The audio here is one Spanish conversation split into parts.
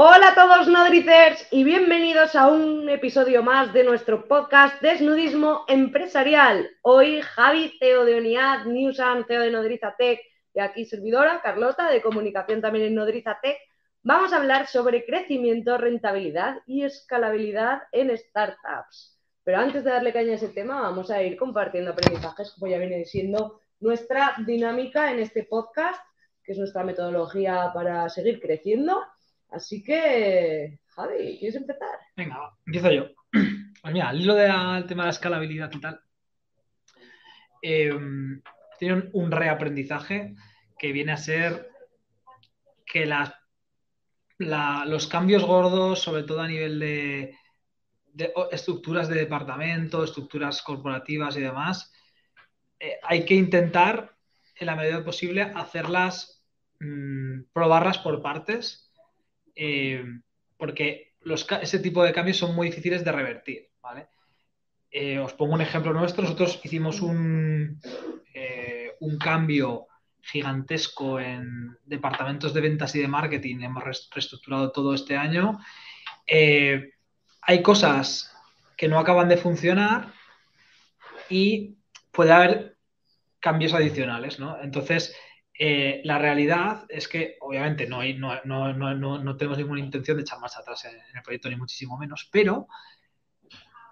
Hola a todos nodricers y bienvenidos a un episodio más de nuestro podcast Desnudismo Empresarial. Hoy Javi, CEO de Unidad, Newsan, CEO de Nodriza Tech y aquí servidora, Carlota, de comunicación también en Nodriza Tech. Vamos a hablar sobre crecimiento, rentabilidad y escalabilidad en startups. Pero antes de darle caña a ese tema, vamos a ir compartiendo aprendizajes, como ya viene siendo nuestra dinámica en este podcast, que es nuestra metodología para seguir creciendo Así que, Javi, ¿quieres empezar? Venga, empiezo yo. Pues mira, al hilo del tema de la escalabilidad y tal, eh, tiene un reaprendizaje que viene a ser que los cambios gordos, sobre todo a nivel de, estructuras de departamento, estructuras corporativas y demás, eh, hay que intentar, en la medida posible, hacerlas, mm, probarlas por partes eh, porque ese tipo de cambios son muy difíciles de revertir. Eh, os pongo un ejemplo nuestro. Nosotros hicimos un, eh, un cambio gigantesco en departamentos de ventas y de marketing. Hemos reestructurado todo este año. hay cosas que no acaban de funcionar y puede haber cambios adicionales, ¿no? Entonces, eh, la realidad es que, obviamente, no, tenemos ninguna intención de echar más atrás en, el proyecto, ni muchísimo menos, pero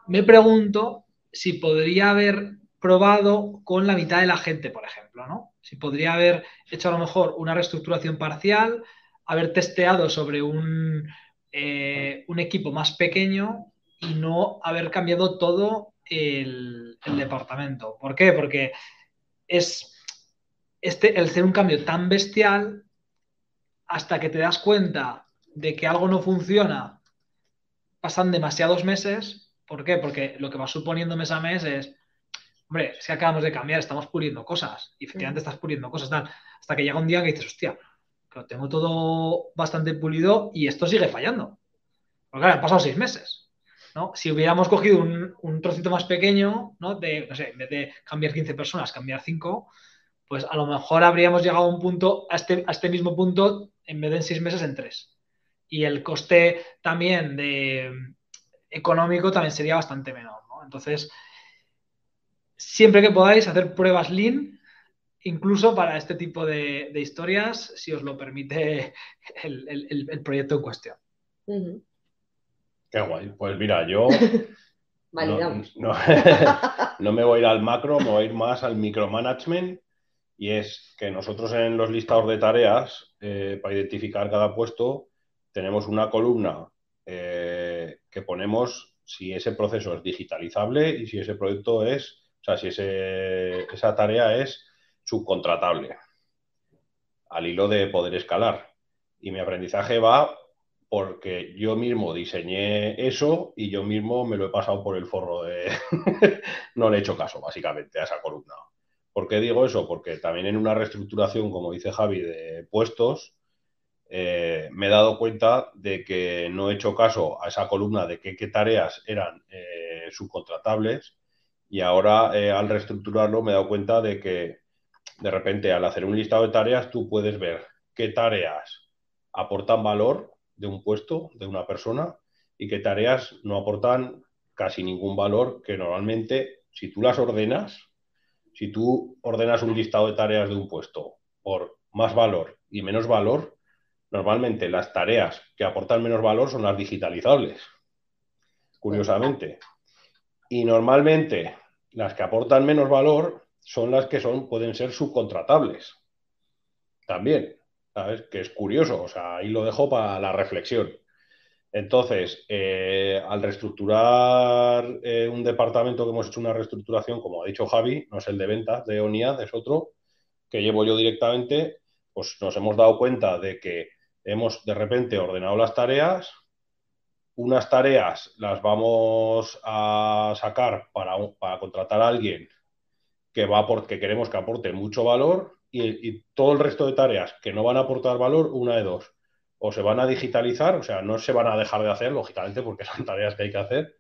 me pregunto si podría haber probado con la mitad de la gente, por ejemplo, ¿no? Si podría haber hecho a lo mejor una reestructuración parcial, haber testeado sobre un, eh, equipo más pequeño y no haber cambiado todo el, el departamento. ¿Por qué? Porque es este, el hacer un cambio tan bestial hasta que te das cuenta de que algo no funciona, pasan demasiados meses. ¿Por qué? Porque lo que va suponiendo mes a mes es, hombre, si acabamos de cambiar, estamos puliendo cosas. Y efectivamente estás puliendo cosas, tal. Hasta que llega un día que dices, hostia, lo tengo todo bastante pulido y esto sigue fallando. Porque claro, han pasado seis meses. ¿no? Si hubiéramos cogido un, un trocito más pequeño, ¿no? De, no sé, en vez de cambiar 15 personas, cambiar 5, pues a lo mejor habríamos llegado a un punto, a este, a este mismo punto, en vez de en seis meses, en tres. Y el coste también de económico también sería bastante menor. ¿no? Entonces, siempre que podáis hacer pruebas lean, incluso para este tipo de, historias, si os lo permite el, proyecto en cuestión. Qué guay. Pues mira, yo no, me voy a ir al macro, me voy a ir más al micromanagement y es que nosotros en los listados de tareas, eh, para identificar cada puesto, tenemos una columna eh, que ponemos si ese proceso es digitalizable y si ese proyecto es, o sea, si esa tarea es subcontratable, al hilo de poder escalar. Y mi aprendizaje va porque yo mismo diseñé eso y yo mismo me lo he pasado por el forro de... no le he hecho caso, básicamente, a esa columna. ¿Por qué digo eso? Porque también en una reestructuración, como dice Javi, de puestos, eh, me he dado cuenta de que no he hecho caso a esa columna de qué, tareas eran eh, subcontratables y ahora eh, al reestructurarlo me he dado cuenta de que de repente al hacer un listado de tareas tú puedes ver qué tareas aportan valor de un puesto, de una persona, y qué tareas no aportan casi ningún valor que normalmente si tú las ordenas si tú ordenas un listado de tareas de un puesto por más valor y menos valor, normalmente las tareas que aportan menos valor son las digitalizables, curiosamente. Y normalmente las que aportan menos valor son las que son, pueden ser subcontratables. También, ¿sabes? Que es curioso, o sea, ahí lo dejo para la reflexión. Entonces, eh, al reestructurar eh, un departamento que hemos hecho una reestructuración, como ha dicho Javi, no es el de ventas de ONIAD, es otro que llevo yo directamente, pues nos hemos dado cuenta de que hemos de repente ordenado las tareas, unas tareas las vamos a sacar para, contratar a alguien que, va que queremos que aporte mucho valor y todo el resto de tareas que no van a aportar valor, una de dos o se van a digitalizar, o sea, no se van a dejar de hacer, lógicamente, porque son tareas que hay que hacer,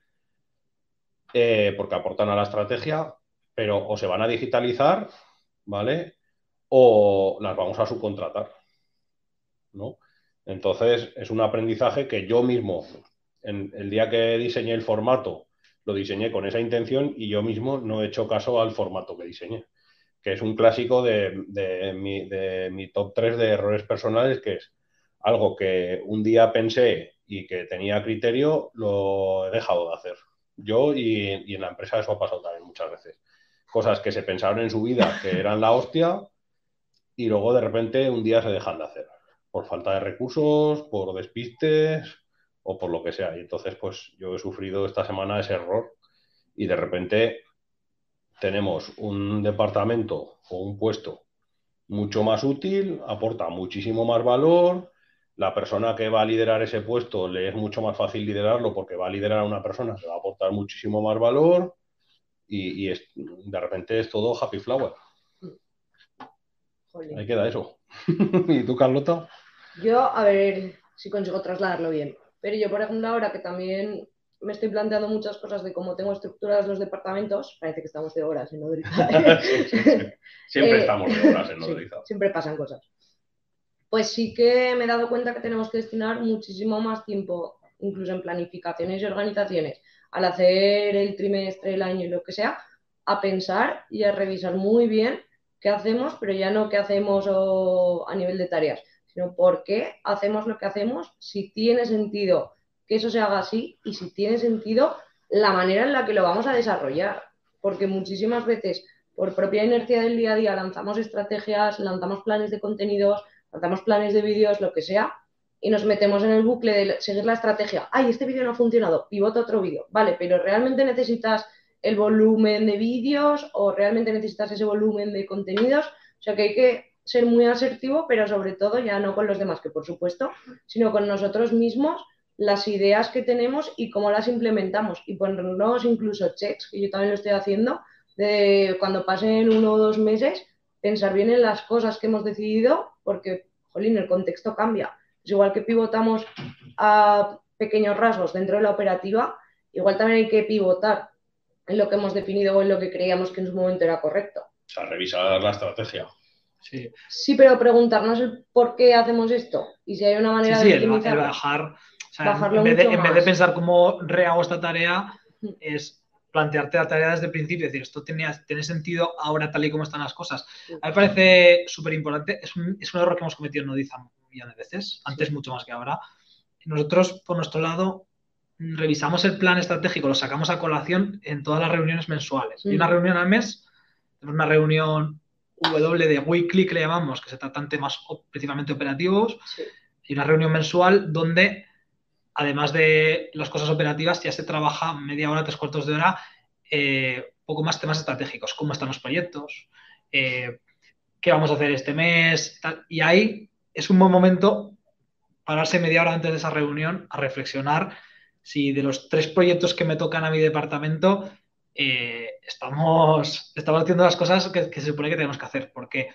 eh, porque aportan a la estrategia, pero o se van a digitalizar, ¿vale? O las vamos a subcontratar, ¿no? Entonces, es un aprendizaje que yo mismo, en el día que diseñé el formato, lo diseñé con esa intención y yo mismo no he hecho caso al formato que diseñé, que es un clásico de, mi, de mi top 3 de errores personales, que es algo que un día pensé y que tenía criterio, lo he dejado de hacer. Yo y, en la empresa eso ha pasado también muchas veces. Cosas que se pensaron en su vida que eran la hostia y luego de repente un día se dejan de hacer. Por falta de recursos, por despistes o por lo que sea. Y entonces pues yo he sufrido esta semana ese error y de repente tenemos un departamento o un puesto mucho más útil, aporta muchísimo más valor, la persona que va a liderar ese puesto le es mucho más fácil liderarlo porque va a liderar a una persona que va a aportar muchísimo más valor y, de repente es todo happy flower. Ahí queda eso. ¿Y tú, Carlota? Yo, a ver si consigo trasladarlo bien. Pero yo, por ejemplo, ahora que también me estoy planteando muchas cosas de cómo tengo estructurados los departamentos, parece que estamos de horas en Nodriza. Siempre eh, estamos de horas en Nodriza. siempre pasan cosas pues sí que me he dado cuenta que tenemos que destinar muchísimo más tiempo, incluso en planificaciones y organizaciones, al hacer el trimestre, el año y lo que sea, a pensar y a revisar muy bien qué hacemos, pero ya no qué hacemos a nivel de tareas, sino por qué hacemos lo que hacemos, si tiene sentido que eso se haga así y si tiene sentido la manera en la que lo vamos a desarrollar. Porque muchísimas veces, por propia inercia del día a día, lanzamos estrategias, lanzamos planes de contenidos, lanzamos planes de vídeos, lo que sea, y nos metemos en el bucle de seguir la estrategia. Ay, este vídeo no ha funcionado, pivota otro vídeo. Vale, pero ¿realmente necesitas el volumen de vídeos o realmente necesitas ese volumen de contenidos? O sea que hay que ser muy asertivo, pero sobre todo ya no con los demás, que por supuesto, sino con nosotros mismos, las ideas que tenemos y cómo las implementamos. Y ponernos incluso checks, que yo también lo estoy haciendo, de cuando pasen uno o dos meses, pensar bien en las cosas que hemos decidido, porque, jolín, el contexto cambia. Es igual que pivotamos a pequeños rasgos dentro de la operativa, igual también hay que pivotar en lo que hemos definido o en lo que creíamos que en su momento era correcto. O sea, revisar la estrategia. Sí. sí, pero preguntarnos el por qué hacemos esto y si hay una manera de el, bajar, en, vez de, en vez de pensar cómo rehago esta tarea, es plantearte la tarea desde el principio, es decir, esto tenía, tiene sentido ahora tal y como están las cosas. A mí me parece súper importante, es un, es un, error que hemos cometido en Nodiza un millón de veces, antes mucho más que ahora. Nosotros, por nuestro lado, revisamos el plan estratégico, lo sacamos a colación en todas las reuniones mensuales. Y una reunión al mes, una reunión W de weekly que le llamamos, que se tratan temas principalmente operativos, y una reunión mensual donde además de las cosas operativas, ya se trabaja media hora, tres cuartos de hora, eh, poco más temas estratégicos, cómo están los proyectos, eh, qué vamos a hacer este mes, y ahí es un buen momento pararse media hora antes de esa reunión a reflexionar si de los tres proyectos que me tocan a mi departamento eh, estamos, estamos haciendo las cosas que, se supone que tenemos que hacer, porque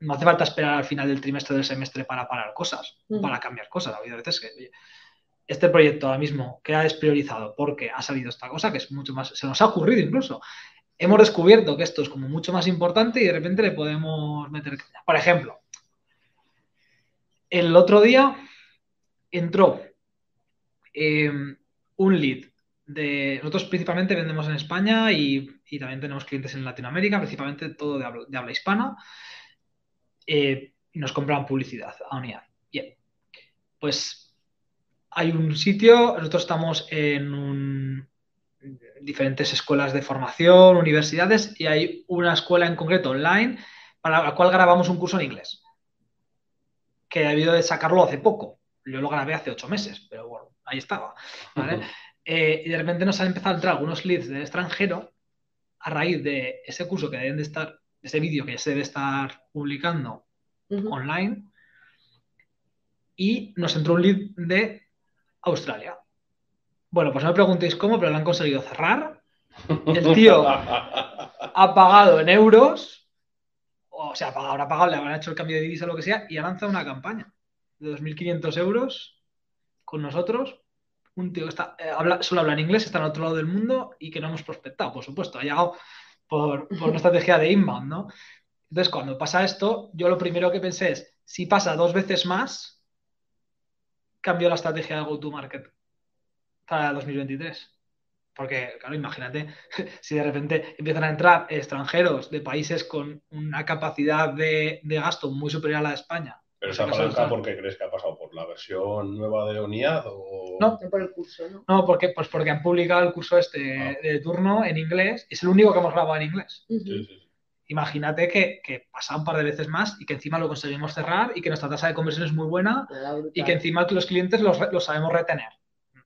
no hace falta esperar al final del trimestre del semestre para parar cosas, para cambiar cosas. Ha habido veces que este proyecto ahora mismo queda despriorizado porque ha salido esta cosa que es mucho más, se nos ha ocurrido incluso. Hemos descubierto que esto es como mucho más importante y de repente le podemos meter. Por ejemplo, el otro día entró em, un lead de. Nosotros principalmente vendemos en España y, también tenemos clientes en Latinoamérica, principalmente todo de habla, hispana. Eh, y nos compran publicidad a unidad. Bien. Pues hay un sitio, nosotros estamos en diferentes escuelas de formación, universidades, y hay una escuela en concreto online para la cual grabamos un curso en inglés, que he debido de sacarlo hace poco. Yo lo grabé hace ocho meses, pero bueno, ahí estaba. Eh, y de repente nos han empezado a entrar algunos leads del extranjero a raíz de ese curso que deben de estar, ese vídeo que se debe estar publicando online. Y nos entró un lead de Australia. Bueno, pues no me preguntéis cómo, pero lo han conseguido cerrar. El tío ha pagado en euros, o sea, habrá pagado, le habrán hecho el cambio de divisa o lo que sea, y ha lanzado una campaña de 2.500 euros con nosotros. Un tío que está, eh, solo habla en inglés, está en otro lado del mundo y que no hemos prospectado, por supuesto. Ha llegado por, por una estrategia de inbound, ¿no? Entonces, cuando pasa esto, yo lo primero que pensé es, si pasa dos veces más, cambió la estrategia de go-to-market para 2023? Porque, claro, imagínate si de repente empiezan a entrar extranjeros de países con una capacidad de, de gasto muy superior a la de España. Pero esa caso, palanca, está- ¿por qué crees que ha pasado? ¿Por la versión nueva de ONIAD? O... No. Por el curso, ¿no? No, porque, pues porque han publicado el curso este Ah. de turno en inglés. Es el único que hemos grabado en inglés. Sí, sí. Imagínate que, que pasa un par de veces más y que encima lo conseguimos cerrar y que nuestra tasa de conversión es muy buena y que encima los clientes los, los sabemos retener.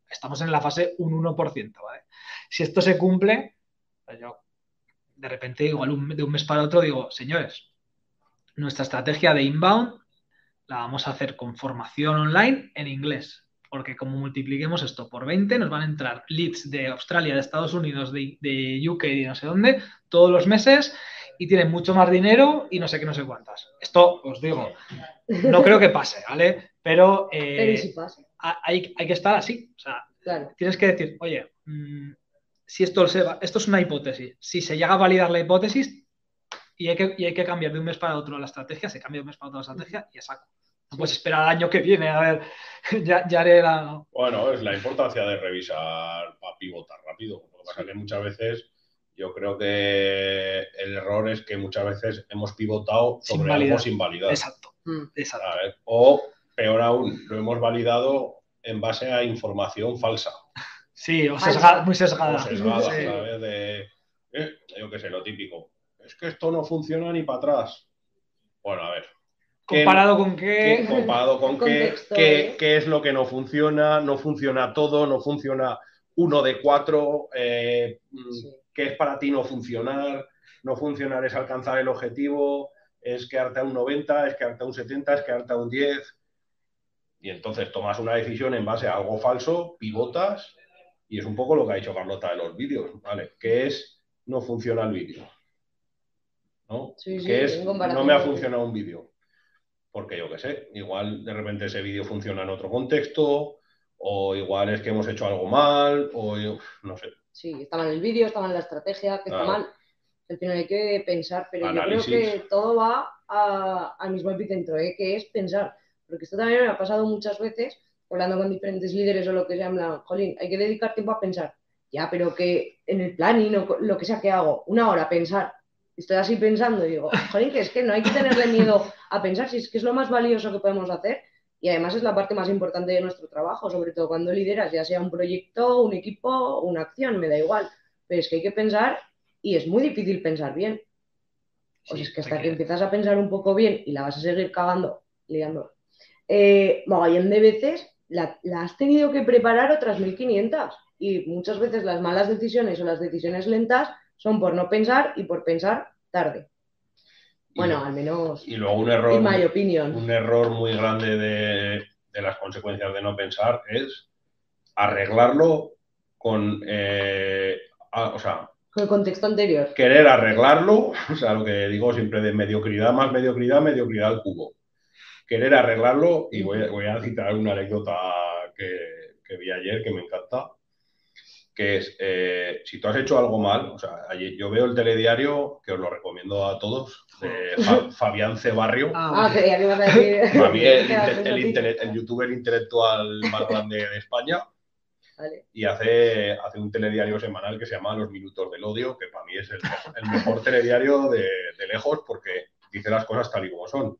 Estamos en la fase un 1%, ¿vale? Si esto se cumple, pues yo de repente igual un- de un mes para otro digo, señores, nuestra estrategia de inbound la vamos a hacer con formación online en inglés. Porque como multipliquemos esto por 20, nos van a entrar leads de Australia, de Estados Unidos, de, de UK y de no sé dónde, todos los meses y tienen mucho más dinero y no sé qué, no sé cuántas. Esto os digo, no creo que pase, ¿vale? Pero, eh, Pero ¿y si pasa? ha- hay, hay que estar así. O sea, Claro. tienes que decir, oye, mm, si esto, se va- esto es una hipótesis, si se llega a validar la hipótesis y hay, que, y hay que cambiar de un mes para otro la estrategia, se cambia de un mes para otro la estrategia y a saco. No puedes esperar al año que viene, a ver, ya, ya haré la... Bueno, es la importancia de revisar para pivotar rápido. Lo que pasa es que muchas veces yo creo que el error es que muchas veces hemos pivotado sobre algo sin validar. Exacto, Mm. exacto. ¿sabes? O peor aún, lo hemos validado en base a información falsa. Sí, o Falsa. sesga- muy sesgada. O sesgada, Sí. ¿sabes? De, eh, yo qué sé, lo típico. Es que esto no funciona ni para atrás. Bueno, a ver. ¿qué- Comparado con qué- qué... comparado con qué, Contexto, qué- ¿eh? qué es lo que no funciona, no funciona todo, no funciona uno de cuatro, eh, mm, Sí. Qué es para ti no funcionar, no funcionar es alcanzar el objetivo, es quedarte a un 90, es quedarte a un 70, es quedarte a un 10. Y entonces tomas una decisión en base a algo falso, pivotas, y es un poco lo que ha dicho Carlota de los vídeos, ¿vale? ¿Qué es no funciona el vídeo? ¿No? Sí, sí, ¿Qué es no me ha funcionado un vídeo? Porque yo qué sé, igual de repente ese vídeo funciona en otro contexto, o igual es que hemos hecho algo mal, o yo, no sé. Sí, está mal el vídeo, está mal la estrategia, que está mal. Al final hay que pensar, pero yo creo que todo va a- al mismo epicentro, ¿eh? que es pensar. Porque esto también me ha pasado muchas veces, hablando con diferentes líderes o lo que sea, en plan, jolín, hay que dedicar tiempo a pensar. Ya, pero que en el planning o lo que sea que hago, una hora pensar. Estoy así pensando y digo, jolín, que es que no hay que tenerle miedo a pensar, si es que es lo más valioso que podemos hacer. Y además es la parte más importante de nuestro trabajo, sobre todo cuando lideras, ya sea un proyecto, un equipo, una acción, me da igual. Pero es que hay que pensar y es muy difícil pensar bien. O sea, Sí, es que hasta que que- empiezas a pensar un poco bien y la vas a seguir cagando, liando. Eh, mogollón de veces la, la has tenido que preparar otras 1500 y muchas veces las malas decisiones o las decisiones lentas son por no pensar y por pensar tarde. Bueno, al menos Y luego un error, in my opinion. un error muy grande de, de las consecuencias de no pensar es arreglarlo con, eh, a- o sea, Con el contexto anterior. querer arreglarlo, o sea, lo que digo siempre de mediocridad más mediocridad, mediocridad al cubo. Querer arreglarlo, y voy, a- voy a citar una anécdota que, que vi ayer que me encanta, que es, eh, si tú has hecho algo mal, o sea, yo veo el telediario, que os lo recomiendo a todos, de Fa- Fabián Cebarrio, Ah, Ah, que ibas a decir. para mí el, youtuber intelectual más grande de España, Vale. y hace, hace un telediario semanal que se llama Los Minutos del Odio, que para mí es el, el mejor telediario de, de lejos porque dice las cosas tal y como son.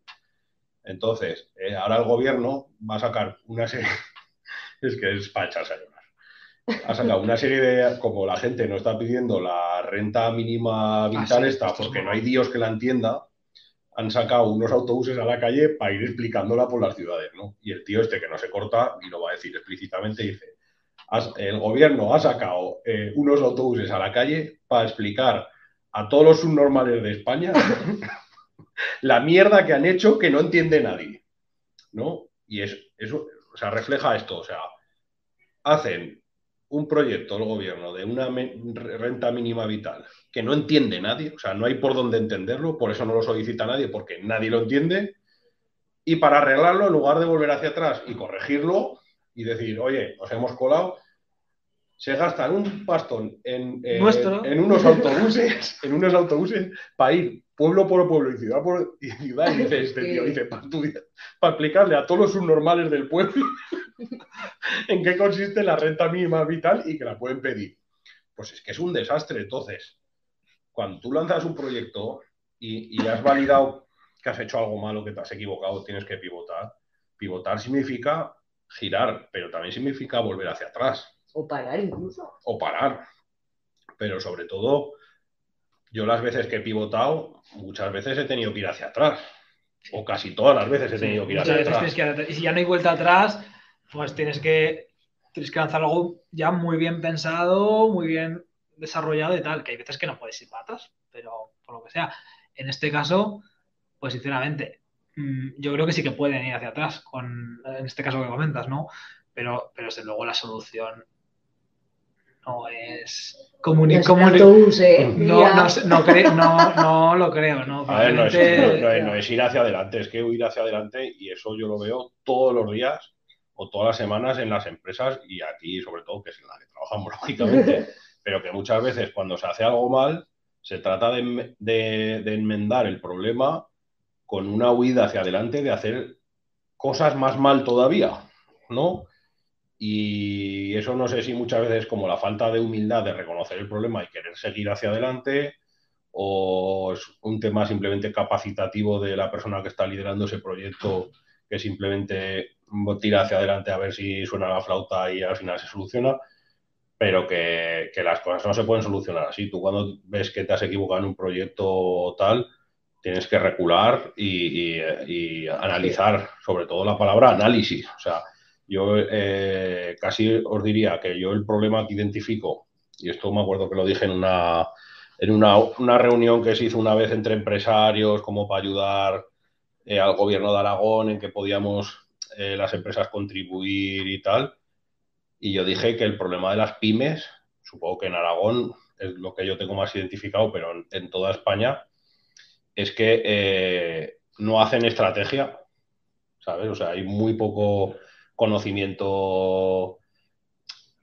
Entonces, eh, ahora el gobierno va a sacar una serie, es que es para echarse a llorar. Ha sacado una serie de, como la gente no está pidiendo la renta mínima vital sí, esta es porque no hay Dios que la entienda, han sacado unos autobuses a la calle para ir explicándola por las ciudades, ¿no? Y el tío este que no se corta y lo va a decir explícitamente dice, el gobierno ha sacado eh, unos autobuses a la calle para explicar a todos los subnormales de España la mierda que han hecho que no entiende nadie, ¿no? Y es, eso, o sea, refleja esto, o sea, hacen un proyecto el gobierno de una renta mínima vital que no entiende nadie, o sea, no hay por dónde entenderlo, por eso no lo solicita nadie, porque nadie lo entiende, y para arreglarlo, en lugar de volver hacia atrás y corregirlo y decir, oye, nos hemos colado, se gastan un pastón en, eh, en unos autobuses, en unos autobuses para ir pueblo por pueblo y ciudad por y ciudad, y dice este tío, dice, para, para explicarle a todos los subnormales del pueblo en qué consiste la renta mínima vital y que la pueden pedir. Pues es que es un desastre. Entonces, cuando tú lanzas un proyecto y, y has validado que has hecho algo malo, que te has equivocado, tienes que pivotar. Pivotar significa girar, pero también significa volver hacia atrás. O parar incluso. O parar. Pero sobre todo, yo las veces que he pivotado, muchas veces he tenido que ir hacia atrás. O casi todas las veces he tenido que ir hacia atrás. y si ya no hay vuelta atrás, pues tienes que, tienes que lanzar algo ya muy bien pensado, muy bien desarrollado y tal, que hay veces que no puedes ir para atrás, pero por lo que sea. En este caso, pues sinceramente, mm, yo creo que sí que pueden ir hacia atrás, con, en este caso que comentas, ¿no? Pero, pero desde luego la solución no es comunicar. no, no, no, lo creo, ¿no? A ver, no es, no es ir hacia adelante, es que huir hacia adelante y eso yo lo veo todos los días o todas las semanas en las empresas y aquí sobre todo, que es en la que trabajamos lógicamente, pero que muchas veces cuando se hace algo mal, se trata de, de, enmendar el problema con una huida hacia adelante de hacer cosas más mal todavía, ¿no? Y eso no sé si muchas veces como la falta de humildad de reconocer el problema y querer seguir hacia adelante, o es un tema simplemente capacitativo de la persona que está liderando ese proyecto que simplemente tira hacia adelante a ver si suena la flauta y al final se soluciona, pero que, las cosas no se pueden solucionar así. Tú cuando ves que te has equivocado en un proyecto tal, tienes que recular y, analizar, sobre todo la palabra análisis. O sea, yo eh, casi os diría que yo el problema que identifico, y esto me acuerdo que lo dije en una, en una, una reunión que se hizo una vez entre empresarios, como para ayudar eh, al gobierno de Aragón en que podíamos eh, las empresas contribuir y tal. Y yo dije que el problema de las pymes, supongo que en Aragón es lo que yo tengo más identificado, pero en, toda España, es que no hacen estrategia, ¿sabes? O sea, hay muy poco conocimiento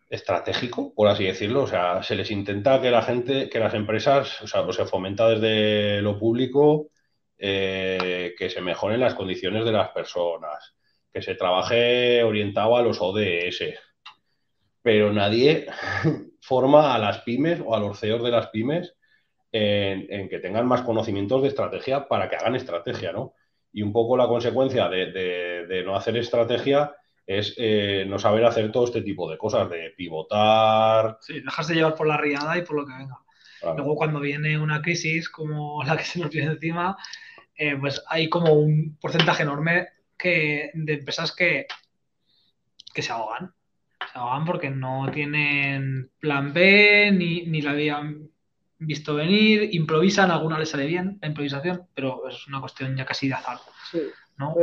estratégico, por así decirlo. O sea, se les intenta que la gente, que las empresas, o sea, se fomenta desde lo público eh, que se mejoren las condiciones de las personas, que se trabaje orientado a los ODS, pero nadie forma a las pymes o a los CEOs de las pymes en, que tengan más conocimientos de estrategia para que hagan estrategia, ¿no? Y un poco la consecuencia de, no hacer estrategia es eh, no saber hacer todo este tipo de cosas, de pivotar. Sí, dejas de llevar por la riada y por lo que venga. Luego cuando viene una crisis como la que se nos viene encima, eh, pues hay como un porcentaje enorme que, de empresas que, que se ahogan. Se ahogan porque no tienen plan B, ni, ni la habían visto venir, improvisan, alguna les sale bien la improvisación, pero es una cuestión ya casi de azar. ¿no?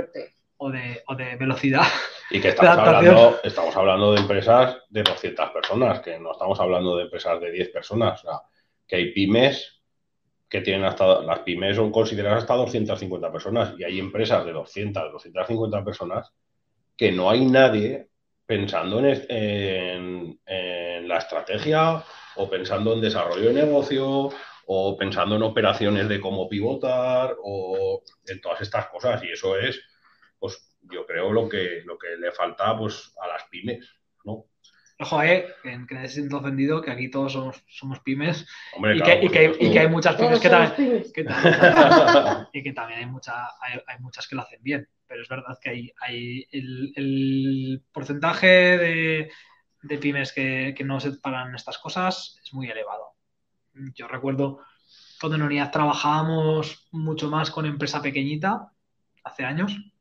O de, o de, velocidad. Y que estamos hablando, estamos hablando de empresas de 200 personas, que no estamos hablando de empresas de 10 personas. O sea, que hay pymes que tienen hasta, las pymes son consideradas hasta 250 personas y hay empresas de 200, 250 personas que no hay nadie pensando en, en, la estrategia o pensando en desarrollo de negocio o pensando en operaciones de cómo pivotar o en todas estas cosas y eso es, pues yo creo lo que, lo que le falta pues, a las pymes, ¿no? Ojo, eh, que se sienta ofendido, que aquí todos somos, somos pymes y, que, y, que, y, que, hay muchas pymes que también, y que también hay, mucha, hay, hay, muchas que lo hacen bien. Pero es verdad que hay, hay el, el porcentaje de, de pymes que, que, no se paran estas cosas es muy elevado. Yo recuerdo cuando en unidad trabajábamos mucho más con empresa pequeñita, hace años,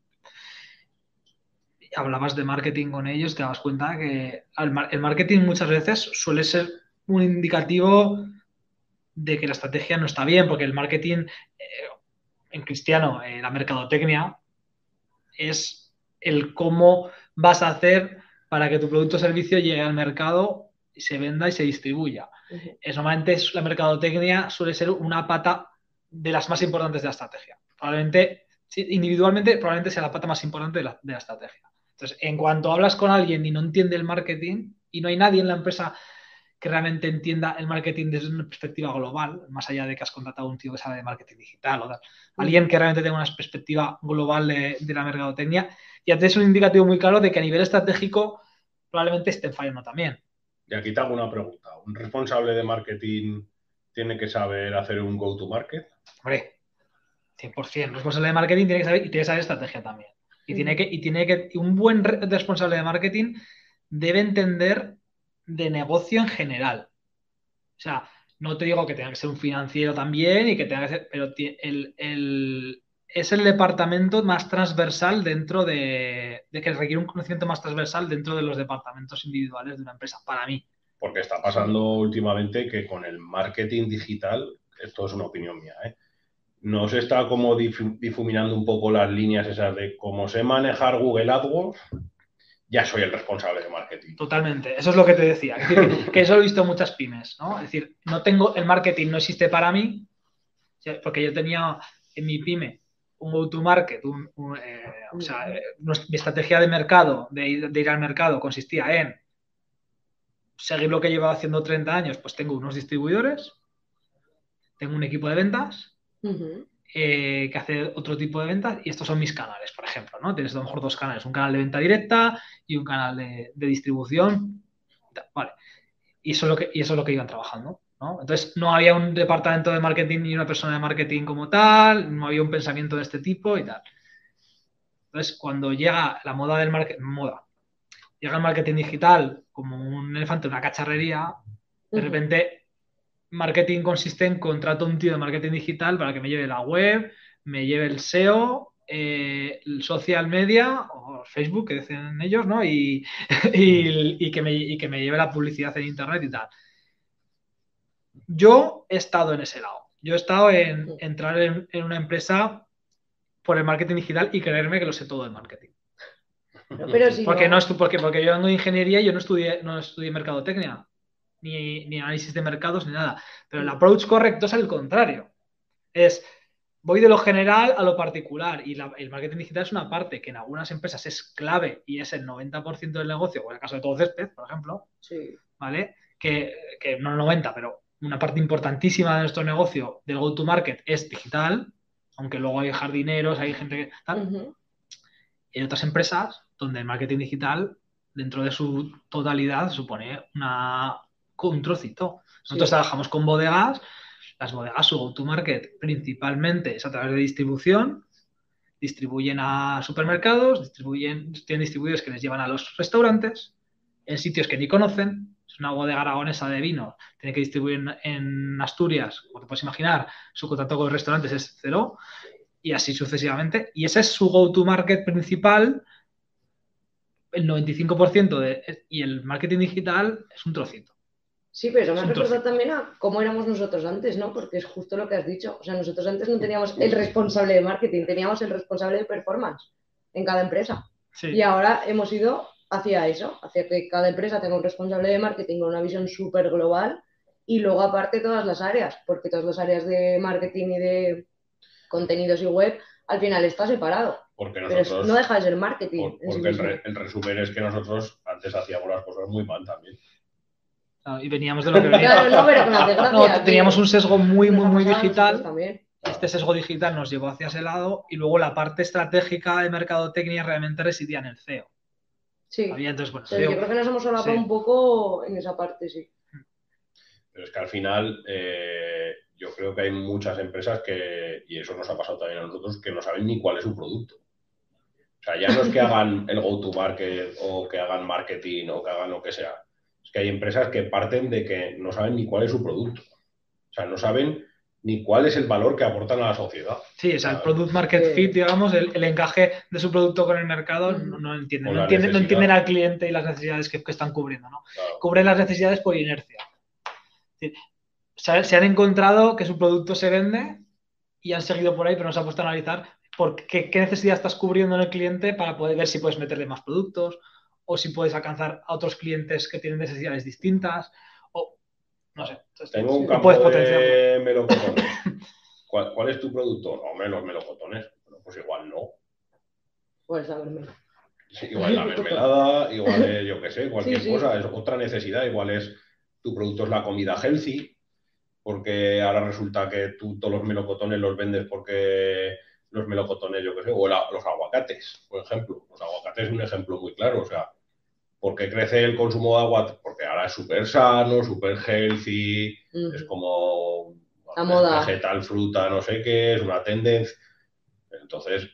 hablabas de marketing con ellos, te das cuenta que el marketing muchas veces suele ser un indicativo de que la estrategia no está bien, porque el marketing eh, en cristiano, eh, la mercadotecnia, es el cómo vas a hacer para que tu producto o servicio llegue al mercado y se venda y se distribuya. es, normalmente la mercadotecnia suele ser una pata de las más importantes de la estrategia. Probablemente, individualmente, probablemente sea la pata más importante de la estrategia. Entonces, en cuanto hablas con alguien y no entiende el marketing y no hay nadie en la empresa que realmente entienda el marketing desde una perspectiva global, más allá de que has contratado a un tío que sabe de marketing digital o tal. Alguien que realmente tenga una perspectiva global de, la mercadotecnia, ya te es un indicativo muy claro de que a nivel estratégico probablemente estén fallando también. Y aquí te hago una pregunta. ¿Un responsable de marketing tiene que saber hacer un go-to-market? Hombre, 100%. Un responsable de marketing tiene que saber y tiene que saber estrategia también. Y, tiene que, y tiene que, un buen responsable de marketing debe entender de negocio en general. O sea, no te digo que tenga que ser un financiero también y que tenga que ser, pero el, es el departamento más transversal dentro de, de, que requiere un conocimiento más transversal dentro de los departamentos individuales de una empresa, para mí. Porque está pasando últimamente que con el marketing digital, esto es una opinión mía, ¿eh? Nos está como difuminando un poco las líneas esas de cómo sé manejar Google AdWords, ya soy el responsable de marketing. Totalmente, eso es lo que te decía. que, eso he visto muchas pymes, ¿no? Es decir, no tengo, el marketing no existe para mí, porque yo tenía en mi pyme un go-to-market, eh, o sea, eh, mi estrategia de mercado, de ir, al mercado, consistía en seguir lo que llevaba haciendo 30 años, pues tengo unos distribuidores, tengo un equipo de ventas, eh, que hace otro tipo de ventas y estos son mis canales, por ejemplo, ¿no? Tienes a lo mejor dos canales, un canal de venta directa y un canal de, distribución, vale. Y eso, es lo que, y eso es lo que iban trabajando, ¿no? Entonces no había un departamento de marketing ni una persona de marketing como tal, no había un pensamiento de este tipo y tal. Entonces, cuando llega la moda del marketing, moda, llega el marketing digital como un elefante, una cacharrería, de repente marketing consiste en contrato a un tío de marketing digital para que me lleve la web, me lleve el SEO, eh, el social media o Facebook, que dicen ellos, ¿no? Y, que me, que me lleve la publicidad en Internet y tal. Yo he estado en ese lado. Yo he estado en entrar en, una empresa por el marketing digital y creerme que lo sé todo de marketing. pero porque, no. porque, porque yo vengo de ingeniería y yo no estudié, no estudié mercadotecnia ni, análisis de mercados, ni nada. Pero el approach correcto es al contrario. Es, voy de lo general a lo particular y el marketing digital es una parte que en algunas empresas es clave y es el 90% del negocio, o en el caso de todo césped, por ejemplo, ¿vale? Que, no el 90, pero una parte importantísima de nuestro negocio del go-to-market es digital, aunque luego hay jardineros, hay gente que tal. Hay otras empresas donde el marketing digital, dentro de su totalidad, supone una, un trocito. Nosotros trabajamos con bodegas, las bodegas, su go-to-market principalmente es a través de distribución, distribuyen a supermercados, distribuyen, tienen distribuidores que les llevan a los restaurantes, en sitios que ni conocen. Es una bodega aragonesa de vino, tiene que distribuir en, Asturias, como te puedes imaginar, su contacto con los restaurantes es cero, y así sucesivamente. Y ese es su go-to-market principal. El 95% de, y el marketing digital es un trocito. Sí, pero eso me recuerda también a cómo éramos nosotros antes, ¿no? Porque es justo lo que has dicho. O sea, nosotros antes no teníamos el responsable de marketing, teníamos el responsable de performance en cada empresa. Y ahora hemos ido hacia eso, hacia que cada empresa tenga un responsable de marketing con una visión súper global y luego aparte todas las áreas, porque todas las áreas de marketing y de contenidos y web al final está separado. Porque nosotros, no deja de ser marketing. porque el, el resumen es que nosotros antes hacíamos las cosas muy mal también. Y veníamos de lo que veníamos. teníamos un sesgo muy, muy, muy digital. Este sesgo digital nos llevó hacia ese lado y luego la parte estratégica de mercadotecnia realmente residía en el CEO. Sí. Entonces, bueno, yo creo que nos hemos hablado un poco en esa parte, sí. Pero es que al final eh, yo creo que hay muchas empresas que, y eso nos ha pasado también a nosotros, que no saben ni cuál es su producto. O sea, ya no es que hagan el go-to-market o que hagan marketing o que hagan lo que sea que hay empresas que parten de que no saben ni cuál es su producto. O sea, no saben ni cuál es el valor que aportan a la sociedad. Sí, o sea, el product market fit, digamos, el, encaje de su producto con el mercado, no, entienden. No entienden, al cliente y las necesidades que, están cubriendo, ¿no? Cubren las necesidades por inercia. se, han encontrado que su producto se vende y han seguido por ahí, pero no se han puesto a analizar por qué, qué necesidad estás cubriendo en el cliente para poder ver si puedes meterle más productos o si puedes alcanzar a otros clientes que tienen necesidades distintas, o no sé. Tengo un campo de melocotones. ¿Cuál, es tu producto? No, hombre, los melocotones. pues igual no. Puedes saberme. igual la mermelada, igual es, yo qué sé, cualquier cosa, es otra necesidad, igual es tu producto es la comida healthy, porque ahora resulta que tú todos los melocotones los vendes porque los melocotones, yo qué sé, o los aguacates, por ejemplo. Los aguacates es un ejemplo muy claro, o sea, ¿por qué crece el consumo de agua? Porque ahora es súper sano, súper healthy, es como la moda. vegetal, fruta, no sé qué, es una tendencia. Entonces,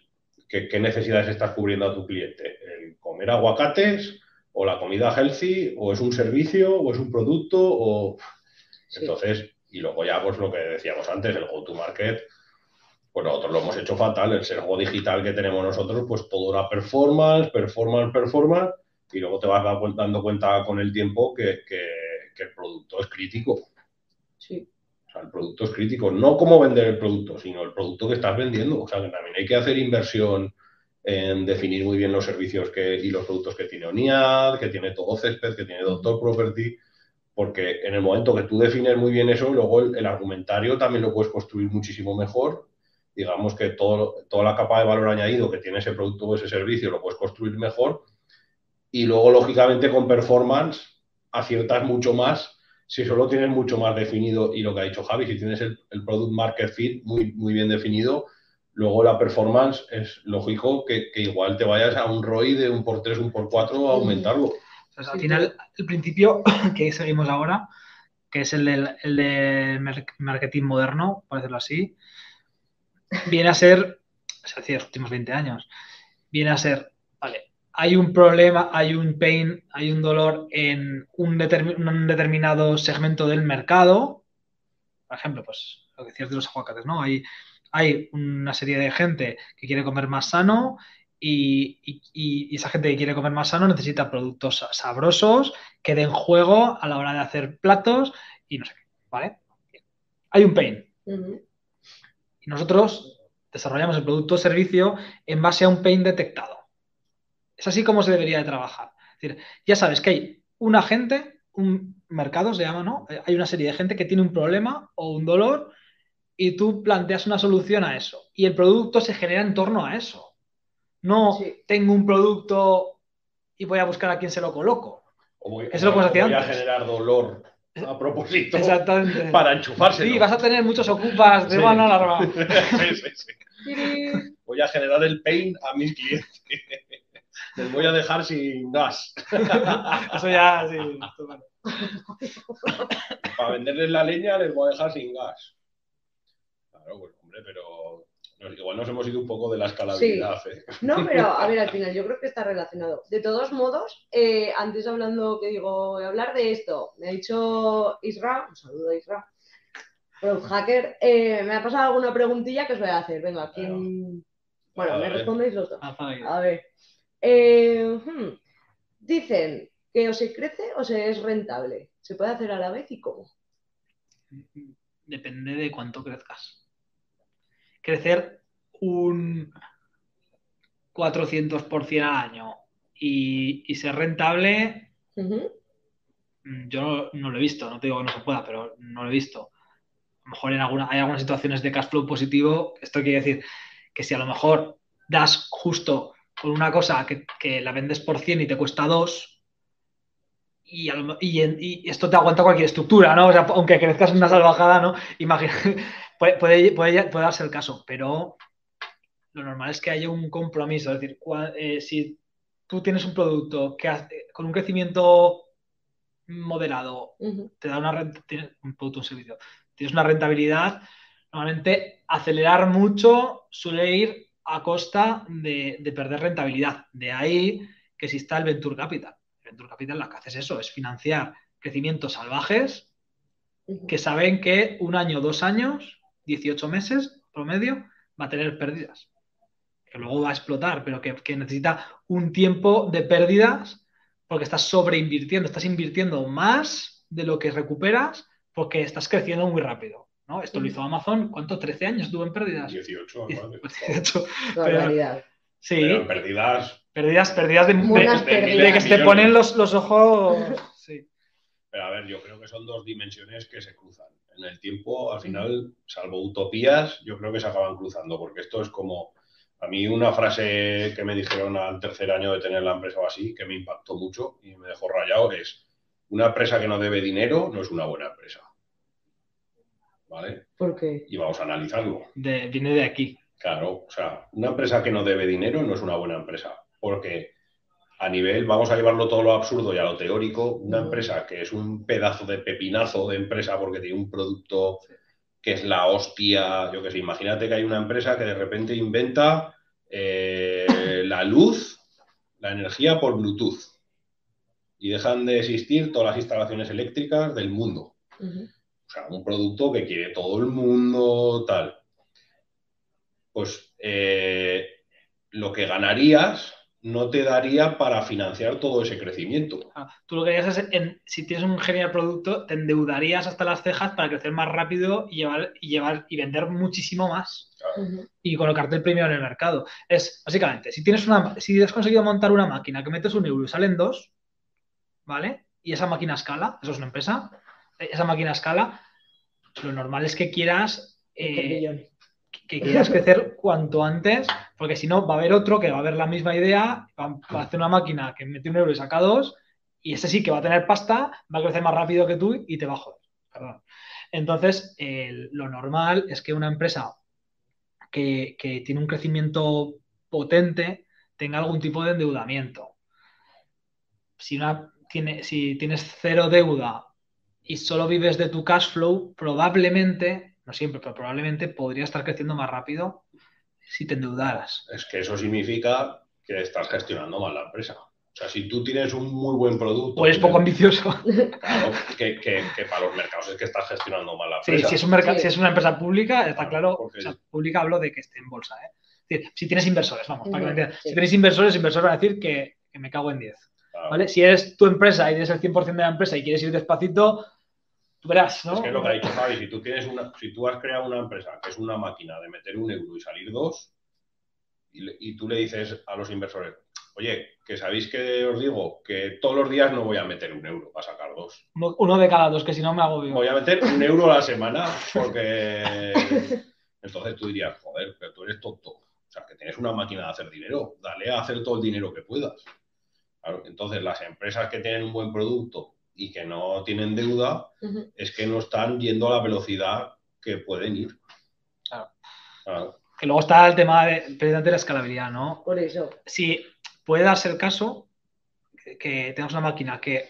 ¿qué, ¿qué, necesidades estás cubriendo a tu cliente? ¿El comer aguacates o la comida healthy o es un servicio o es un producto o... Entonces, y luego ya pues lo que decíamos antes, el go-to-market, pues nosotros lo hemos hecho fatal, el servo digital que tenemos nosotros, pues todo era performance, performance, performance, y luego te vas dando cuenta con el tiempo que, el producto es crítico. Sí. O sea, el producto es crítico, no cómo vender el producto, sino el producto que estás vendiendo. O sea, que también hay que hacer inversión en definir muy bien los servicios que, y los productos que tiene ONIAD, que tiene todo Césped, que tiene Doctor Property, porque en el momento que tú defines muy bien eso, luego el, argumentario también lo puedes construir muchísimo mejor. Digamos que todo, toda la capa de valor añadido que tiene ese producto o ese servicio lo puedes construir mejor. Y luego, lógicamente, con performance aciertas mucho más si solo tienes mucho más definido. Y lo que ha dicho Javi, si tienes el, product market fit muy, muy bien definido, luego la performance es lógico que, que, igual te vayas a un ROI de un por 3, un por 4 a aumentarlo al final, el principio que seguimos ahora, que es el de, marketing moderno, por decirlo así, viene a ser, es decir, los últimos 20 años, viene a ser, vale, hay un problema, hay un pain, hay un dolor en un, determinado segmento del mercado, por ejemplo, pues lo que decías de los aguacates, ¿no? Hay, hay una serie de gente que quiere comer más sano y, esa gente que quiere comer más sano necesita productos sabrosos que den juego a la hora de hacer platos y no sé qué, ¿vale? Hay un pain. Y nosotros desarrollamos el producto o servicio en base a un pain detectado. Es así como se debería de trabajar. Es decir, ya sabes que hay una gente, un mercado se llama, ¿no? Hay una serie de gente que tiene un problema o un dolor y tú planteas una solución a eso. Y el producto se genera en torno a eso. No tengo un producto y voy a buscar a quién se lo coloco. O voy, Eso lo voy a generar dolor a propósito Exactamente. para enchufarse. Sí, vas a tener muchos ocupas de mano larga. voy a generar el pain a mis clientes. Les voy a dejar sin gas. Eso ya, sí. Para venderles la leña les voy a dejar sin gas. Claro, pues hombre, pero Igual nos hemos ido un poco de la escalabilidad. ¿eh? No, pero a ver, al final yo creo que está relacionado. De todos modos, eh, antes hablando, que digo, voy a hablar de esto, me ha dicho Isra, un saludo a Isra, pero hacker, eh, me ha pasado alguna preguntilla que os voy a hacer. Venga, ¿quién... Bueno, me respondéis los dos. A ver. Hmm, dicen que o se crece o se es rentable. ¿Se puede hacer a la vez y cómo? Depende de cuánto crezcas crecer un 400% al año y, ser rentable, mm, yo no, lo he visto, no te digo que no se pueda, pero no lo he visto. A lo mejor en alguna, hay algunas situaciones de cash flow positivo, esto quiere decir que si a lo mejor das justo por una cosa que, la vendes por 100 y te cuesta 2, y, y, esto te aguanta cualquier estructura, ¿no? O sea, aunque crezcas una salvajada, ¿no? Imagina, Puede, puede, darse el caso, pero lo normal es que haya un compromiso. Es decir, eh, si tú tienes un producto que con un crecimiento moderado te da una un producto, un servicio, tienes una rentabilidad, normalmente acelerar mucho suele ir a costa de, de, perder rentabilidad. De ahí que exista el Venture Capital. El Venture Capital lo que hace es eso, es financiar crecimientos salvajes que saben que un año, dos años 18 meses promedio, va a tener pérdidas. Que luego va a explotar, pero que, necesita un tiempo de pérdidas porque estás sobreinvirtiendo, estás invirtiendo más de lo que recuperas porque estás creciendo muy rápido. ¿No? Esto lo hizo Amazon, ¿cuánto? ¿13 años tuvo en pérdidas? 18, 18. Pero, sí. Pero pérdidas. Pérdidas, pérdidas de, de, que se te ponen los, los ojos. Sí. Pero a ver, yo creo que son dos dimensiones que se cruzan en el tiempo, al final, salvo utopías, yo creo que se acaban cruzando, porque esto es como, a mí una frase que me dijeron al tercer año de tener la empresa o así, que me impactó mucho y me dejó rayado, es, una empresa que no debe dinero no es una buena empresa. ¿Vale? ¿Por qué? Y vamos a analizarlo. De, viene de aquí. Claro, o sea, una empresa que no debe dinero no es una buena empresa, porque a nivel, vamos a llevarlo todo a lo absurdo y a lo teórico, una Mm. empresa que es un pedazo de pepinazo de empresa porque tiene un producto que es la hostia, yo que sé, imagínate que hay una empresa que de repente inventa eh, la luz, la energía por Bluetooth y dejan de existir todas las instalaciones eléctricas del mundo. O sea, un producto que quiere todo el mundo, tal. Pues eh, lo que ganarías no te daría para financiar todo ese crecimiento. Ah, Tú lo que harías es, en- si tienes un genial producto, te endeudarías hasta las cejas para crecer más rápido y llevar, y llevar y vender muchísimo más y colocarte el premio en el mercado. Es básicamente, si tienes una, si has conseguido montar una máquina que metes un euro y salen dos, ¿vale? Y esa máquina escala, eso es una empresa, esa máquina escala, lo normal es que quieras eh, que quieras crecer cuanto antes, porque si no, va a haber otro que va a ver la misma idea, va, a hacer una máquina que mete un euro y saca dos, y ese sí que va a tener pasta, va a crecer más rápido que tú y te va a joder. Perdón. Entonces, lo normal es que una empresa que, que tiene un crecimiento potente tenga algún tipo de endeudamiento. Si, una, tiene, si tienes cero deuda y solo vives de tu cash flow, probablemente, no siempre, pero probablemente podría estar creciendo más rápido si te endeudaras. Es que eso significa que estás gestionando mal la empresa. O sea, si tú tienes un muy buen producto, O eres poco ambicioso. claro, que, que- que para los mercados es que estás gestionando mal la Sí, empresa. si es, un mercado, Sí. si es una empresa pública, está Claro, claro. porque- o sea, pública hablo de que esté en bolsa. ¿eh? Si tienes inversores, vamos, para que me Ujú, entiendas. sí. Si tenéis inversores, inversores van a decir que, que me cago en 10. Claro. ¿vale? Si eres tu empresa y eres el 100% de la empresa y quieres ir despacito, verás, ¿no? Es que es lo que ha dicho Javi, si tú, tienes una, si tú has creado una empresa que es una máquina de meter un euro y salir dos, y, tú le dices a los inversores, oye, que sabéis que os digo que todos los días no voy a meter un euro para sacar dos. Uno, de cada dos, que si no me hago Voy a meter un euro a la semana porque entonces tú dirías, joder, pero tú eres tonto. O sea, que tienes una máquina de hacer dinero, dale a hacer todo el dinero que puedas. Claro, entonces las empresas que tienen un buen producto y que no tienen deuda, Ujú. es que no están yendo a la velocidad que pueden ir. Claro. Claro. Que luego está el tema de, precisamente de la escalabilidad, ¿no? Por eso. si puede darse el caso que, que tengas una máquina que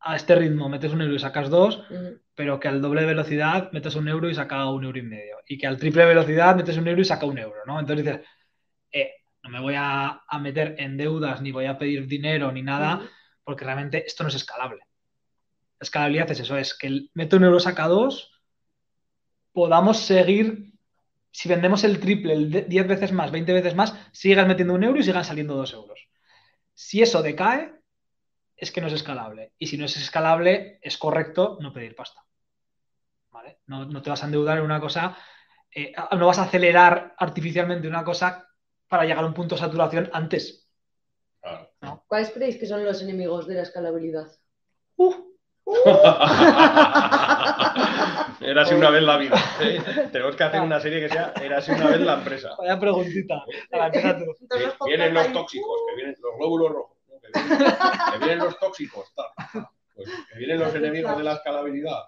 a este ritmo metes un euro y sacas dos, Ujú. pero que al doble de velocidad metes un euro y saca un euro y medio. Y que al triple de velocidad metes un euro y saca un euro, ¿no? Entonces dices, eh, no me voy a, a meter en deudas, ni voy a pedir dinero, ni nada. Porque realmente esto no es escalable. La escalabilidad es eso, es que el meto un euro saca dos, podamos seguir, si vendemos el triple, el de- 10 veces más, 20 veces más, sigas metiendo un euro y sigan saliendo dos euros. Si eso decae, es que no es escalable. Y si no es escalable, es correcto no pedir pasta. ¿Vale? No, no te vas a endeudar en una cosa, eh, no vas a acelerar artificialmente una cosa para llegar a un punto de saturación antes. ¿Cuáles creéis que son los enemigos de la escalabilidad? Uh, Érase una vez la vida. ¿eh? Tenemos que hacer una serie que sea Érase una vez la empresa. vaya preguntita. Ahora, empieza tú. Todos los Que vienen los tóxicos, que vienen los glóbulos rojos, ¿no? que, vienen, que vienen los tóxicos, tal. Pues, que vienen los enemigos de la escalabilidad.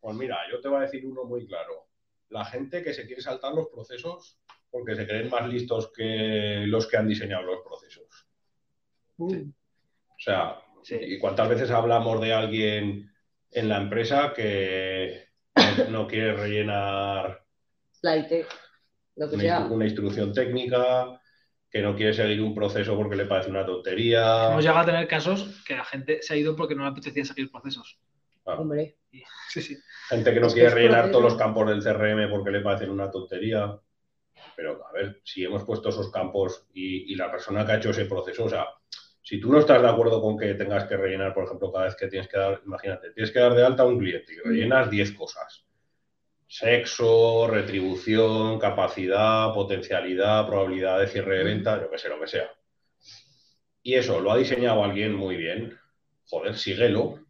Pues mira, yo te voy a decir uno muy claro. La gente que se quiere saltar los procesos porque se creen más listos que los que han diseñado los procesos. Uh, O sea, Sí. ¿y cuántas veces hablamos de alguien en la empresa que no, quiere rellenar Flight, lo que una, sea. una instrucción técnica, que no quiere seguir un proceso porque le parece una tontería? Hemos llegado a tener casos que la gente se ha ido porque no le apetecía seguir procesos. Ah, Hombre, sí, sí. gente que no Es quiere rellenar proceso. todos los campos del CRM porque le parecen una tontería. Pero, a ver, si hemos puesto esos campos y, y la persona que ha hecho ese proceso, o sea, si tú no estás de acuerdo con que tengas que rellenar, por ejemplo, cada vez que tienes que dar, imagínate, tienes que dar de alta a un cliente y rellenas 10 cosas. Sexo, retribución, capacidad, potencialidad, probabilidad de cierre de venta, yo que sé, lo que sea. Y eso lo ha diseñado alguien muy bien. Joder, síguelo.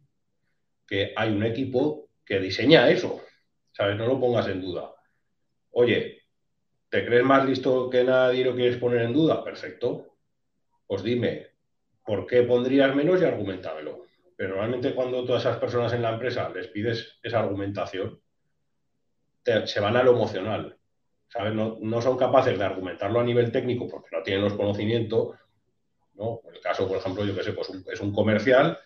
Que hay un equipo que diseña eso. ¿Sabes? No lo pongas en duda. Oye, ¿te crees más listo que nadie y lo quieres poner en duda? Perfecto. Pues dime, ¿por qué pondrías menos y argumentámelo? pero normalmente cuando todas esas personas en la empresa les pides esa argumentación, se van a lo emocional. ¿sabes? No, son capaces de argumentarlo a nivel técnico porque no tienen los conocimientos. ¿no? En el caso, por ejemplo, yo que sé, pues es un comercial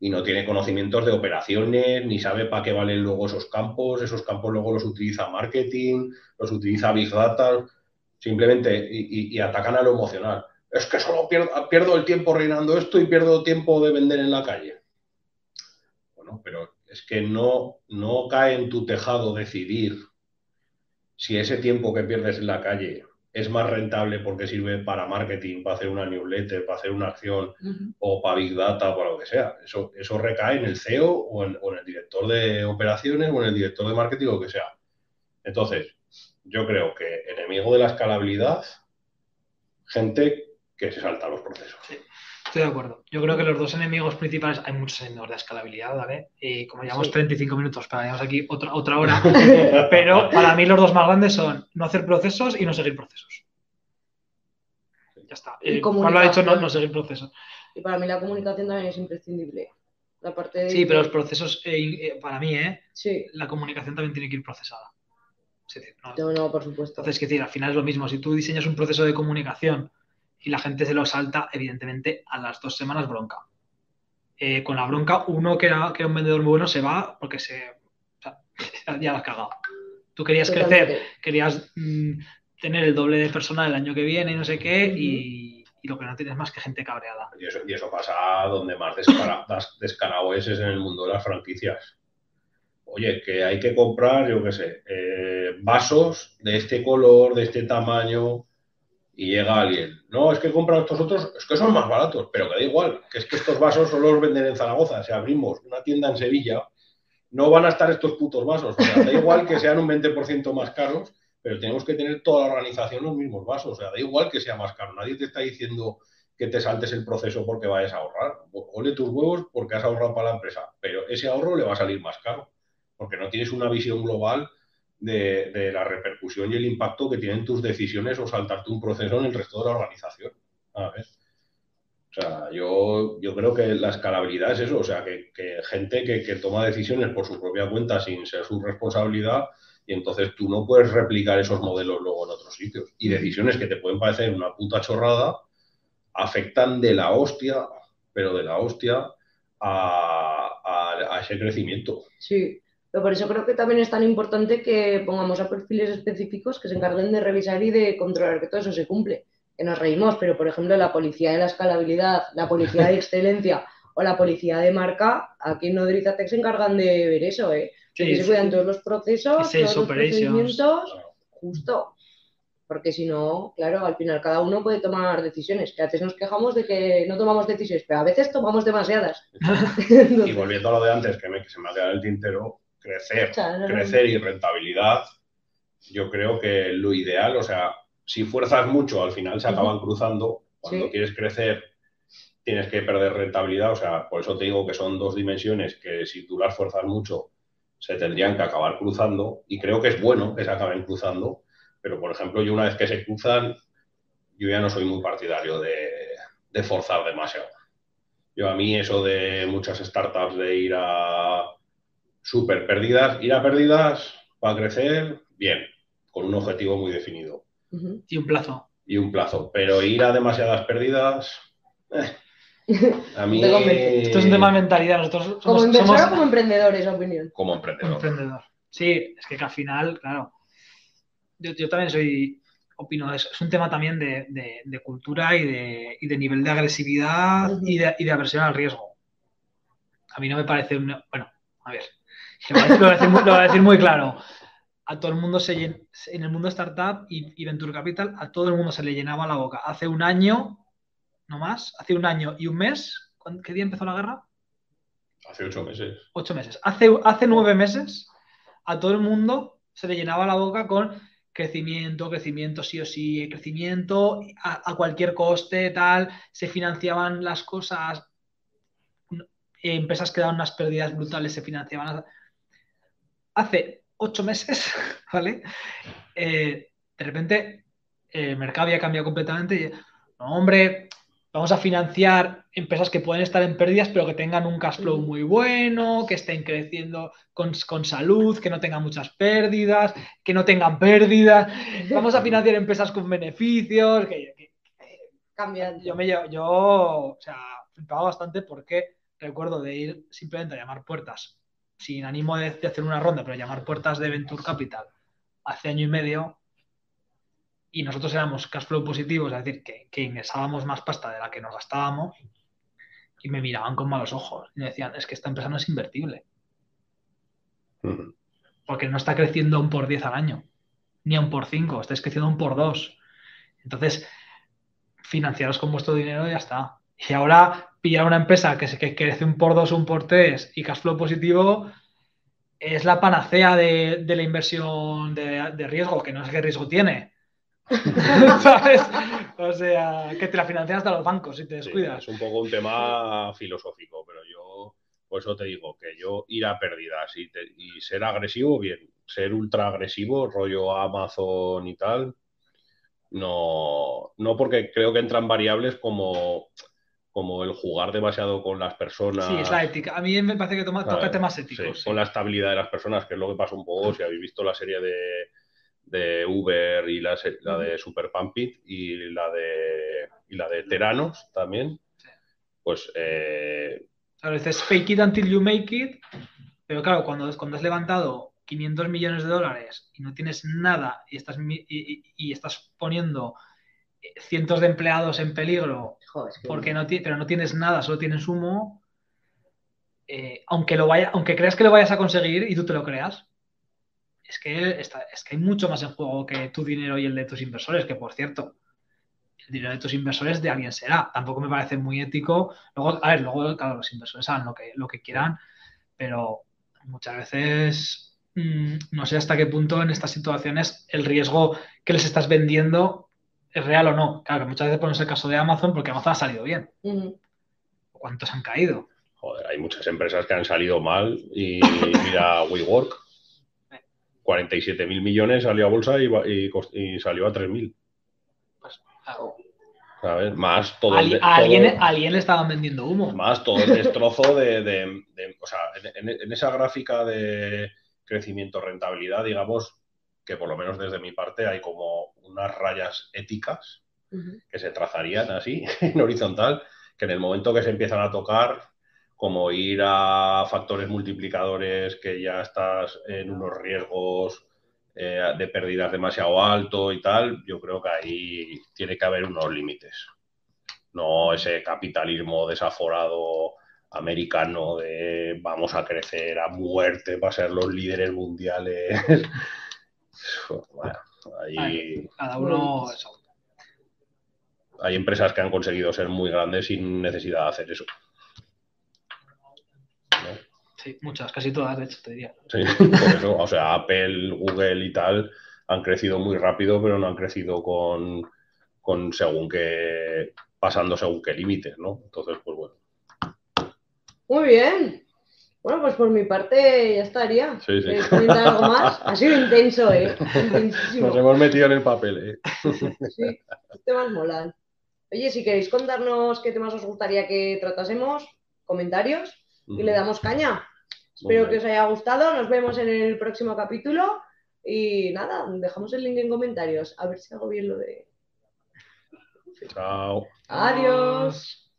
y no tiene conocimientos de operaciones, ni sabe para qué valen luego esos campos, esos campos luego los utiliza marketing, los utiliza Big Data, simplemente, y, atacan a lo emocional. Es que solo pierdo, pierdo el tiempo reinando esto y pierdo tiempo de vender en la calle. Bueno, pero es que no, no cae en tu tejado decidir si ese tiempo que pierdes en la calle es más rentable porque sirve para marketing, para hacer una newsletter, para hacer una acción o para Big Data o para lo que sea. Eso, eso recae en el CEO o en, el director de operaciones o en el director de marketing o lo que sea. Entonces, yo creo que enemigo de la escalabilidad, gente que se salta los procesos. Estoy de acuerdo. Yo creo que los dos enemigos principales, hay muchos enemigos de escalabilidad, ¿vale? Y como llevamos 35 minutos, para aquí otra, otra hora, pero para mí los dos más grandes son no hacer procesos y no seguir procesos. Ya está. Y Pablo ha dicho no, no, seguir procesos. Y para mí la comunicación también es imprescindible. La parte Sí, pero los procesos, eh, eh, para mí, ¿eh? Sí. La comunicación también tiene que ir procesada. no, no, por supuesto. Entonces, es decir, al final es lo mismo. Si tú diseñas un proceso de comunicación y la gente se lo salta, evidentemente, a las dos semanas bronca. Eh, con la bronca, uno que era, que un vendedor muy bueno se va porque se, ya lo has cagado. Tú querías crecer, querías mm, tener el doble de personal el año que viene y no sé qué, y, lo que no tienes más que gente cabreada. Y eso, y eso pasa donde más descarado es, en el mundo de las franquicias. Oye, que hay que comprar, yo qué sé, eh, vasos de este color, de este tamaño, y llega alguien, no, es que compra estos otros, es que son más baratos, pero que da igual, que es que estos vasos solo los venden en Zaragoza, si abrimos una tienda en Sevilla, no van a estar estos putos vasos, da igual que sean un 20% más caros, pero tenemos que tener toda la organización los mismos vasos, o sea, da igual que sea más caro, nadie te está diciendo que te saltes el proceso porque vayas a ahorrar, ole tus huevos porque has ahorrado para la empresa, pero ese ahorro le va a salir más caro, porque no tienes una visión global de, la repercusión y el impacto que tienen tus decisiones o saltarte un proceso en el resto de la organización. O sea, yo, yo creo que la escalabilidad es eso, o sea, que, gente que, toma decisiones por su propia cuenta sin ser su responsabilidad y entonces tú no puedes replicar esos modelos luego en otros sitios. Y decisiones que te pueden parecer una puta chorrada afectan de la hostia, pero de la hostia a, a ese crecimiento. Sí, pero por eso creo que también es tan importante que pongamos a perfiles específicos que se encarguen de revisar y de controlar que todo eso se cumple. Que nos reímos, pero por ejemplo la policía de la escalabilidad, la policía de excelencia o la policía de marca, aquí en Nodrizatec se encargan de ver eso, ¿eh? que se cuidan todos los procesos, todos los procedimientos, justo. Porque si no, claro, al final cada uno puede tomar decisiones. Que a veces nos quejamos de que no tomamos decisiones, pero a veces tomamos demasiadas. y volviendo a lo de antes, que, me, que se me ha quedado el tintero, crecer, crecer y rentabilidad, yo creo que lo ideal, o sea, si fuerzas mucho, al final se acaban cruzando. Cuando quieres crecer, tienes que perder rentabilidad. O sea, por eso te digo que son dos dimensiones que si tú las fuerzas mucho, se tendrían que acabar cruzando. Y creo que es bueno que se acaben cruzando. Pero, por ejemplo, yo una vez que se cruzan, yo ya no soy muy partidario de, de forzar demasiado. Yo a mí eso de muchas startups de ir a súper perdidas, ir a perdidas para crecer, bien, con un objetivo muy definido. Y un plazo. Y un plazo, pero ir a demasiadas pérdidas, eh, a mí... Esto es un tema de mentalidad. Nosotros somos, como inversor o como emprendedor, esa opinión. Como emprendedor. Sí, es que, al final, claro, yo, también soy, opino eso. Es un tema también de, cultura y de, y de, nivel de agresividad y, de, y de aversión al riesgo. A mí no me parece, un, bueno, a ver, lo voy a decir, muy claro. A todo el mundo se en el mundo startup y, Venture Capital, a todo el mundo se le llenaba la boca. Hace un año, no más, hace un año y un mes, ¿qué día empezó la guerra? Hace ocho meses. Ocho meses. Hace, hace nueve meses, a todo el mundo se le llenaba la boca con crecimiento, crecimiento sí o sí, crecimiento a, cualquier coste, tal, se financiaban las cosas, empresas que daban unas pérdidas brutales, se financiaban hace ocho meses, ¿vale? Eh, de repente el mercado había cambiado completamente y, no, hombre, vamos a financiar empresas que pueden estar en pérdidas, pero que tengan un cash flow muy bueno, que estén creciendo con, con salud, que no tengan muchas pérdidas, que no tengan pérdidas. Vamos a financiar empresas con beneficios. Que, que- Cambiando. yo me llevo- yo, o sea, flipaba bastante porque recuerdo de ir simplemente a llamar puertas, sin ánimo de, de hacer una ronda, pero llamar puertas de Venture Capital hace año y medio y nosotros éramos cash flow positivos, es decir, que, que ingresábamos más pasta de la que nos gastábamos y me miraban con malos ojos y me decían, es que esta empresa no es invertible porque no está creciendo un por 10 al año, ni a un por 5, estáis creciendo un por 2. Entonces, financiaros con vuestro dinero y ya está. Y ahora pillar una empresa que, se- que crece un por 2, un por 3 y cash flow positivo es la panacea de, de la inversión de, de riesgo, que no sé qué riesgo tiene. ¿Sabes? O sea, que te la financian hasta los bancos si te Sí, descuidas. es un poco un tema filosófico, pero yo, por eso te digo que yo ir a pérdidas y, te- y ser agresivo, bien. Ser ultra agresivo, rollo Amazon y tal, no, no porque creo que entran variables como, como el jugar demasiado con las personas. Sí, es la ética. A mí me parece que toma- toca temas éticos. sí. con la estabilidad de las personas, que es lo que pasa un poco si habéis visto la serie de, de Uber y la, de Super Pumpit y la de, y la de Teranos también. Sí. Pues eh, A veces fake it until you make it, pero claro, cuando, cuando has levantado 500 millones de dólares y no tienes nada y estás, y, y- y estás poniendo cientos de empleados en peligro Joder, es que- porque no pero no tienes nada, solo tienes humo, eh, aunque, lo vaya, aunque creas que lo vayas a conseguir y tú te lo creas, es que, está- es que hay mucho más en juego que tu dinero y el de tus inversores, que por cierto, el dinero de tus inversores de alguien será. Tampoco me parece muy ético. Luego, a ver, luego, claro, los inversores hagan lo que, lo que quieran, pero muchas veces mm, no sé hasta qué punto en estas situaciones el riesgo que les estás vendiendo es real o no. Claro, que muchas veces ponemos el caso de Amazon porque Amazon ha salido bien. ¿Cuántos han caído? joder, hay muchas empresas que han salido mal y mira WeWork. 47 mil millones salió a bolsa y, salió a 3 mil. Pues, claro, ¿sabes? Más todo, a, el de- a alguien, alguien le estaban vendiendo humo. más todo el destrozo de, de- de- o sea, en, en- en esa gráfica de crecimiento rentabilidad, digamos que por lo menos desde mi parte hay como unas rayas éticas que se trazarían así en horizontal, que en el momento que se empiezan a tocar, como ir a factores multiplicadores que ya estás en unos riesgos eh, de pérdidas demasiado alto y tal, yo creo que ahí tiene que haber unos límites. No ese capitalismo desaforado americano de vamos a crecer a muerte para ser los líderes mundiales. Bueno, ahí Cada uno. eso. hay empresas que han conseguido ser muy grandes sin necesidad de hacer eso. ¿no? Sí, muchas, casi todas, de hecho, te diría. Sí, por eso, o sea, Apple, Google y tal han crecido muy rápido, pero no han crecido con, con según qué, pasando según qué límites, ¿no? Entonces, pues bueno, Muy bien. Bueno, pues por mi parte ya estaría. Sí, sí. ¿Queréis comentar algo más? Ha sido intenso, ¿eh? Intensísimo. nos hemos metido en el papel, ¿eh? Sí, los temas molan. Oye, si queréis contarnos qué temas os gustaría que tratásemos, comentarios y le damos caña. Muy Espero bien. que os haya gustado. Nos vemos en el próximo capítulo. Y nada, dejamos el link en comentarios. A ver si hago bien lo de. Chao. Adiós.